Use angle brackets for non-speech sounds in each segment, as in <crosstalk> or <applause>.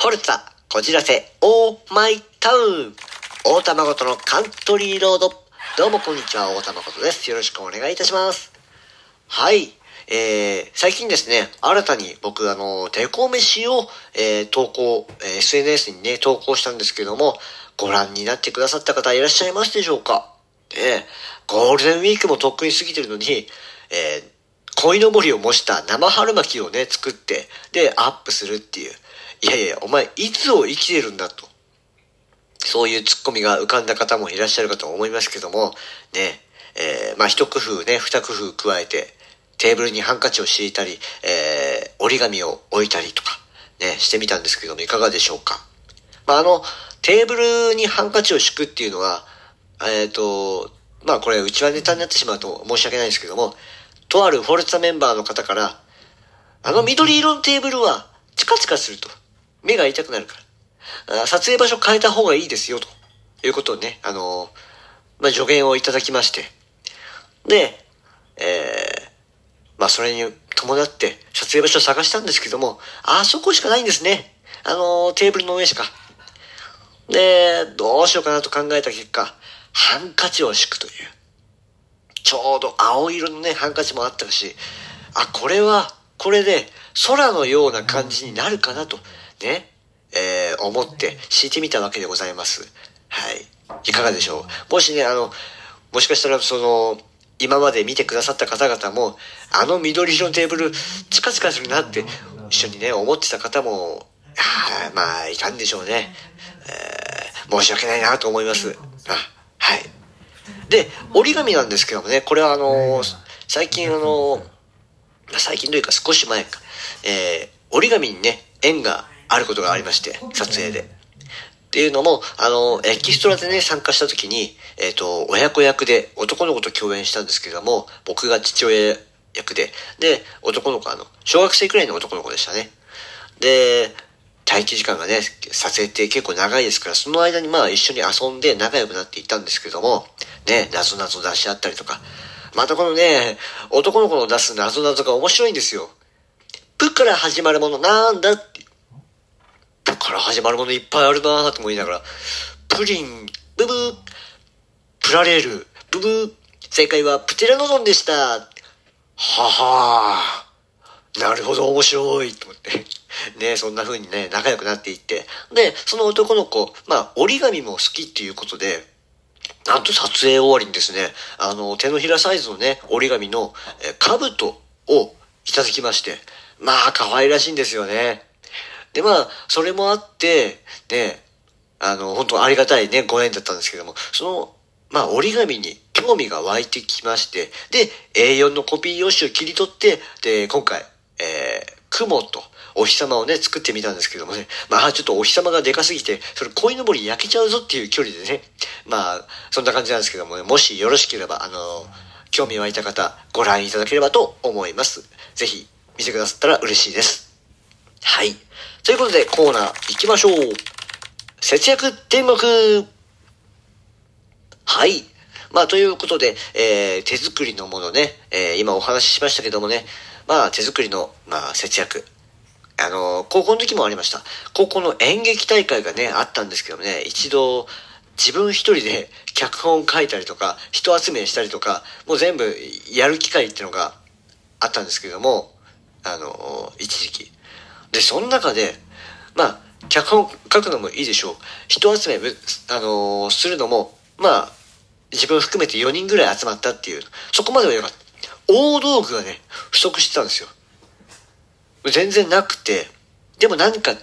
ホルツァ、こじらせ、オーマイタウン。大田誠のカントリーロード。どうもこんにちは、大田誠です。よろしくお願いいたします。はい。えー、最近ですね、新たに僕、あの、デコ飯を、えー、投稿、えー SNS にね、投稿したんですけども、ご覧になってくださった方いらっしゃいますでしょうか？えー、ゴールデンウィークもとっくに過ぎてるのに、えー、鯉のぼりを模した生春巻きをね、作って、で、アップするっていう。いやいや、お前、いつを生きてるんだと。そういうツッコミが浮かんだ方もいらっしゃるかと思いますけども、ね、えー、まあ、一工夫ね、二工夫加えて、テーブルにハンカチを敷いたり、えー、折り紙を置いたりとか、ね、してみたんですけども、いかがでしょうか？まあ、あの、テーブルにハンカチを敷くっていうのは、えっ、と、まあ、これ、うちはネタになってしまうと申し訳ないんですけども、とあるフォルツァメンバーの方から、あの緑色のテーブルは、チカチカすると。目が痛くなるから。撮影場所変えた方がいいですよ、ということをね、あのまあ、助言をいただきまして。で、えー、まあ、それに伴って、撮影場所を探したんですけども、あそこしかないんですね。あのテーブルの上しか。で、どうしようかなと考えた結果、ハンカチを敷くという。ちょうど青色のね、ハンカチもあったし、あ、これは、これで空のような感じになるかなと、ね、えー思って敷いてみたわけでございます。はい。いかがでしょう？もしね、あの、もしかしたらその、今まで見てくださった方々も、あの緑色のテーブル、チカチカするなって、一緒にね、思ってた方も、あーまあ、いたんでしょうね。えー申し訳ないなと思います。あ、はい。で、折り紙なんですけどもね、これはあのー最近あのーまあ最近というか少し前か、えー折り紙にね、縁があることがありまして、撮影で。っていうのも、あの、エキストラでね、参加した時に、えっ、と、親子役で男の子と共演したんですけども、僕が父親役で、で、男の子はあの、小学生くらいの男の子でしたね。で、待機時間がね、撮影って結構長いですから、その間にまあ一緒に遊んで仲良くなっていったんですけども、ね、謎々出し合ったりとか、またこのね、男の子の出す謎々が面白いんですよ。プから始まるものなんだって。から始まるものいっぱいあるなぁと思いながら、プリン、ブブー、プラレール、ブブー、正解はプテラノドンでした。ははー。なるほど、面白いと思って。<laughs> ねそんな風にね、仲良くなっていって。で、その男の子、まあ、折り紙も好きっていうことで、なんと撮影終わりにですね、あの、手のひらサイズのね、折り紙の、え、兜をいただきまして、まあ、可愛らしいんですよね。で、まあ、それもあって、ね、あの、本当ありがたいね、ご縁だったんですけども、その、まあ、折り紙に興味が湧いてきまして、で、A4 のコピー用紙を切り取って、で、今回、えー、雲とお日様をね、作ってみたんですけどもね、まあ、ちょっとお日様がでかすぎて、それ鯉のぼり焼けちゃうぞっていう距離でね、まあ、そんな感じなんですけどもね、もしよろしければ、あの、興味湧いた方、ご覧いただければと思います。ぜひ、見てくださったら嬉しいです。はい。ということで、コーナー行きましょう。節約天目はい。まあ、ということで、えー、手作りのものね、えー、今お話ししましたけどもね、まあ、手作りの、まあ、節約。あのー高校の時もありました。高校の演劇大会がね、あったんですけどもね、一度、自分一人で脚本書いたりとか、人集めしたりとか、もう全部やる機会っていうのがあったんですけども、あのー一時期。で、その中で、まあ、脚本書くのもいいでしょう。人集め、あのーするのも、まあ、自分含めて4人ぐらい集まったっていう、そこまではよかった。大道具がね、不足してたんですよ。全然なくて、でも何か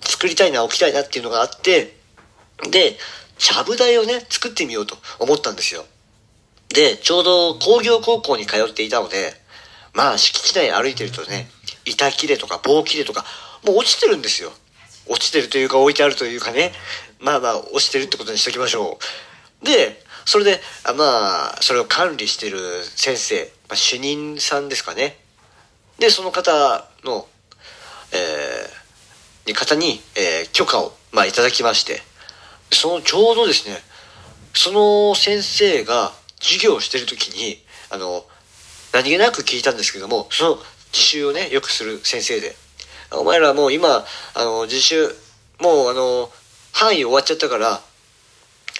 作りたいな、置きたいなっていうのがあって、で、ちゃぶ台をね、作ってみようと思ったんですよ。で、ちょうど工業高校に通っていたので、まあ敷地内歩いてるとね、板切れとか棒切れとか、もう落ちてるんですよ。落ちてるというか置いてあるというかね、まあまあ落ちてるってことにしときましょう。で、それで、あまあ、それを管理してる先生、まあ、主任さんですかね。で、その方の、えー、方に、えー許可を、まあ、いただきまして、そのちょうどですね、その先生が授業をしてる時に、あの、何気なく聞いたんですけども、その自習をね、よくする先生で、お前らもう今、あの、自習もうあの、範囲終わっちゃったから、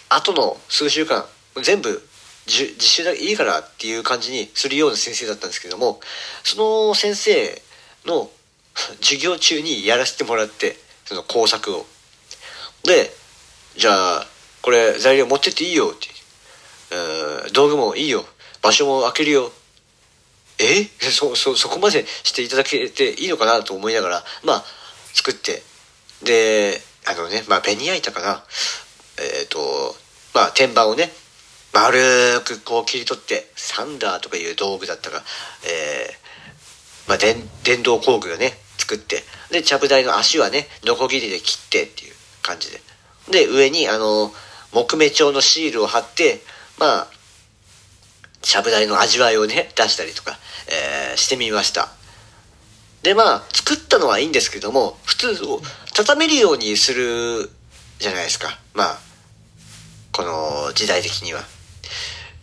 後の数週間、全部実習だけいいからっていう感じにするような先生だったんですけども、その先生の <laughs> 授業中にやらせてもらって、その工作を。で、じゃあ、これ材料持ってっていいよって。道具もいいよ。場所も開けるよ。え？そ、そ、そこまでしていただけていいのかなと思いながら、まあ、作って。で、あのね、まあ、ベニヤ板かな。えっ、ー、と、まあ、天板をね、丸くこう切り取って、サンダーとかいう道具だったが、えー、まあ、電、電動工具をね、作って、で、ちゃぶ台の足はね、ノコギリで切ってっていう感じで。で、上に、あの、木目調のシールを貼って、まあ、ちゃぶ台の味わいをね、出したりとか、えー、してみました。で、まあ、作ったのはいいんですけども、普通を畳めるようにするじゃないですか。まあ、この時代的には。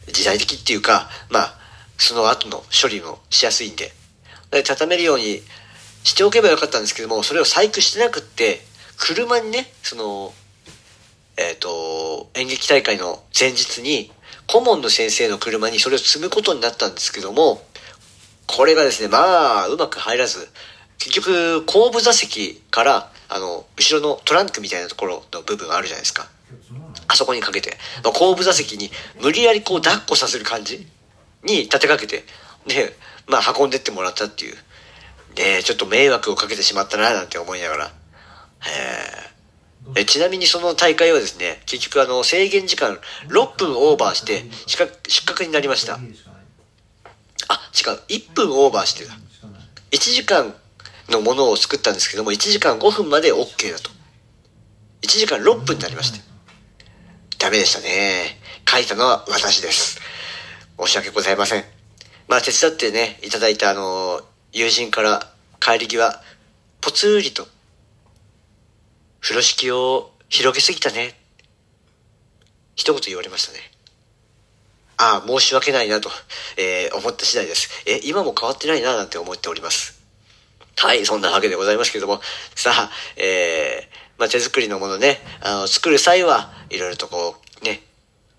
時代的っていうか、まあ、その後の処理もしやすいんで。で畳めるようにしておけばよかったんですけども、それを細工してなくって、車にね、その、えっ、ー、と、演劇大会の前日に、顧問の先生の車にそれを積むことになったんですけども、これがですね、まあ、うまく入らず、結局、後部座席から、あの、後ろのトランクみたいなところの部分あるじゃないですか。あそこにかけて、まあ、後部座席に無理やりこう抱っこさせる感じに立てかけて、で、まあ運んでってもらったっていう。で、ちょっと迷惑をかけてしまったななんて思いながら。ちなみにその大会はですね、結局あの制限時間6分オーバーして失格失格になりました。あ、違う。1分オーバーしてた。1時間のものを作ったんですけども、1時間5分まで OK だと。1時間6分になりまして。ダメでしたね。書いたのは私です。申し訳ございません。まあ手伝ってね、いただいたあの、友人から帰り際、ぽつーりと、風呂敷を広げすぎたね。一言言われましたね。ああ、申し訳ないなと、えー、思った次第です。え、今も変わってないななんて思っております。はい、そんなわけでございますけども、さあ、えー、まあ、手作りのものね、あの、作る際は、いろいろとこう、ね、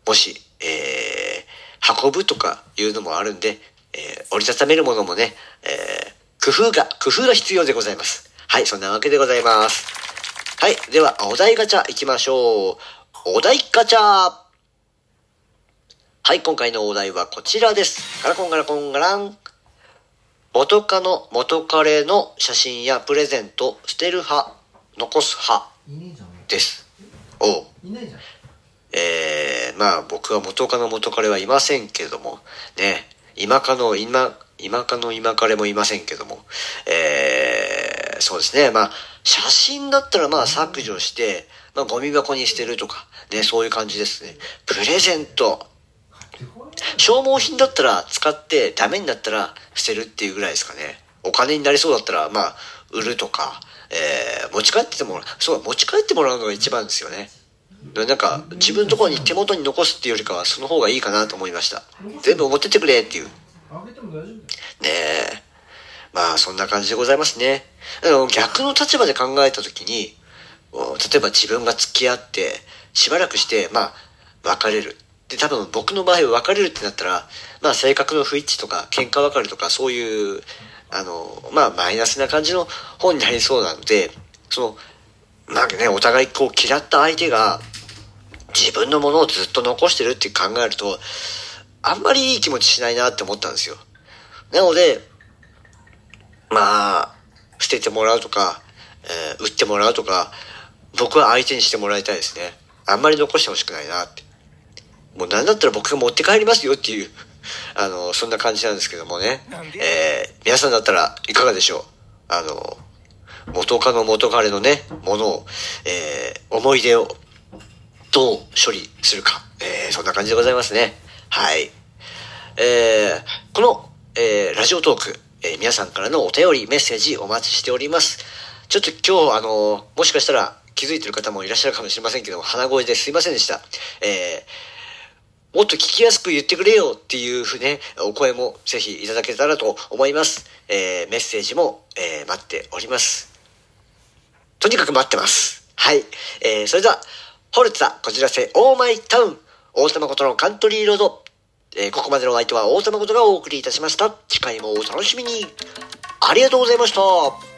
もし、えー、運ぶとかいうのもあるんで、えー、折りたためるものもね、えー、工夫が、工夫が必要でございます。はい、そんなわけでございます。はい、では、お題ガチャ行きましょう。お題ガチャ。はい、今回のお題はこちらです。ガラコンガラコンガラン。元カノ、元彼の写真やプレゼント、捨てる派、残す派です。おえー、まあ僕は元カノ元彼はいませんけども、ね、今かの今、今かの今彼もいませんけども、えー、そうですね、まあ写真だったらまあ削除して、まあゴミ箱に捨てるとか、ね、そういう感じですね。プレゼント、消耗品だったら使ってダメになったら捨てるっていうぐらいですかね。お金になりそうだったら、まあ、売るとか、えー、持ち帰ってもらう、そう、持ち帰ってもらうのが一番ですよね。なんか、自分のところに手元に残すっていうよりかは、その方がいいかなと思いました。全部持ってってくれっていう。ねえ。まあ、そんな感じでございますね。逆の立場で考えたときに、例えば自分が付き合って、しばらくして、まあ、別れる。で、多分僕の場合は別れるってなったら、まあ性格の不一致とか、喧嘩別れとか、そういう、あの、まあマイナスな感じの本になりそうなので、その、なんかね、お互いこう嫌った相手が、自分のものをずっと残してるって考えると、あんまりいい気持ちしないなって思ったんですよ。なので、まあ、捨ててもらうとか、えー、売ってもらうとか、僕は相手にしてもらいたいですね。あんまり残してほしくないなって。もうなんだったら僕が持って帰りますよっていう、<laughs> あの、そんな感じなんですけどもね。えー、皆さんだったらいかがでしょう？あの、元カノ元彼のね、ものを、えー、思い出をどう処理するか。えー、そんな感じでございますね。はい。えー、この、えー、ラジオトーク、えー、皆さんからのお便り、メッセージお待ちしております。ちょっと今日、あの、もしかしたら気づいてる方もいらっしゃるかもしれませんけども、鼻声ですいませんでした。えー、もっと聞きやすく言ってくれよっていうふうね、お声もぜひいただけたらと思います。えー、メッセージも、えー、待っております。とにかく待ってます。はい。えー、それでは、ホルツァ、こちらせ、オーマイタウン、大田誠のカントリーロード。えー、ここまでのお相手は王様ことがお送りいたしました。次回もお楽しみに。ありがとうございました。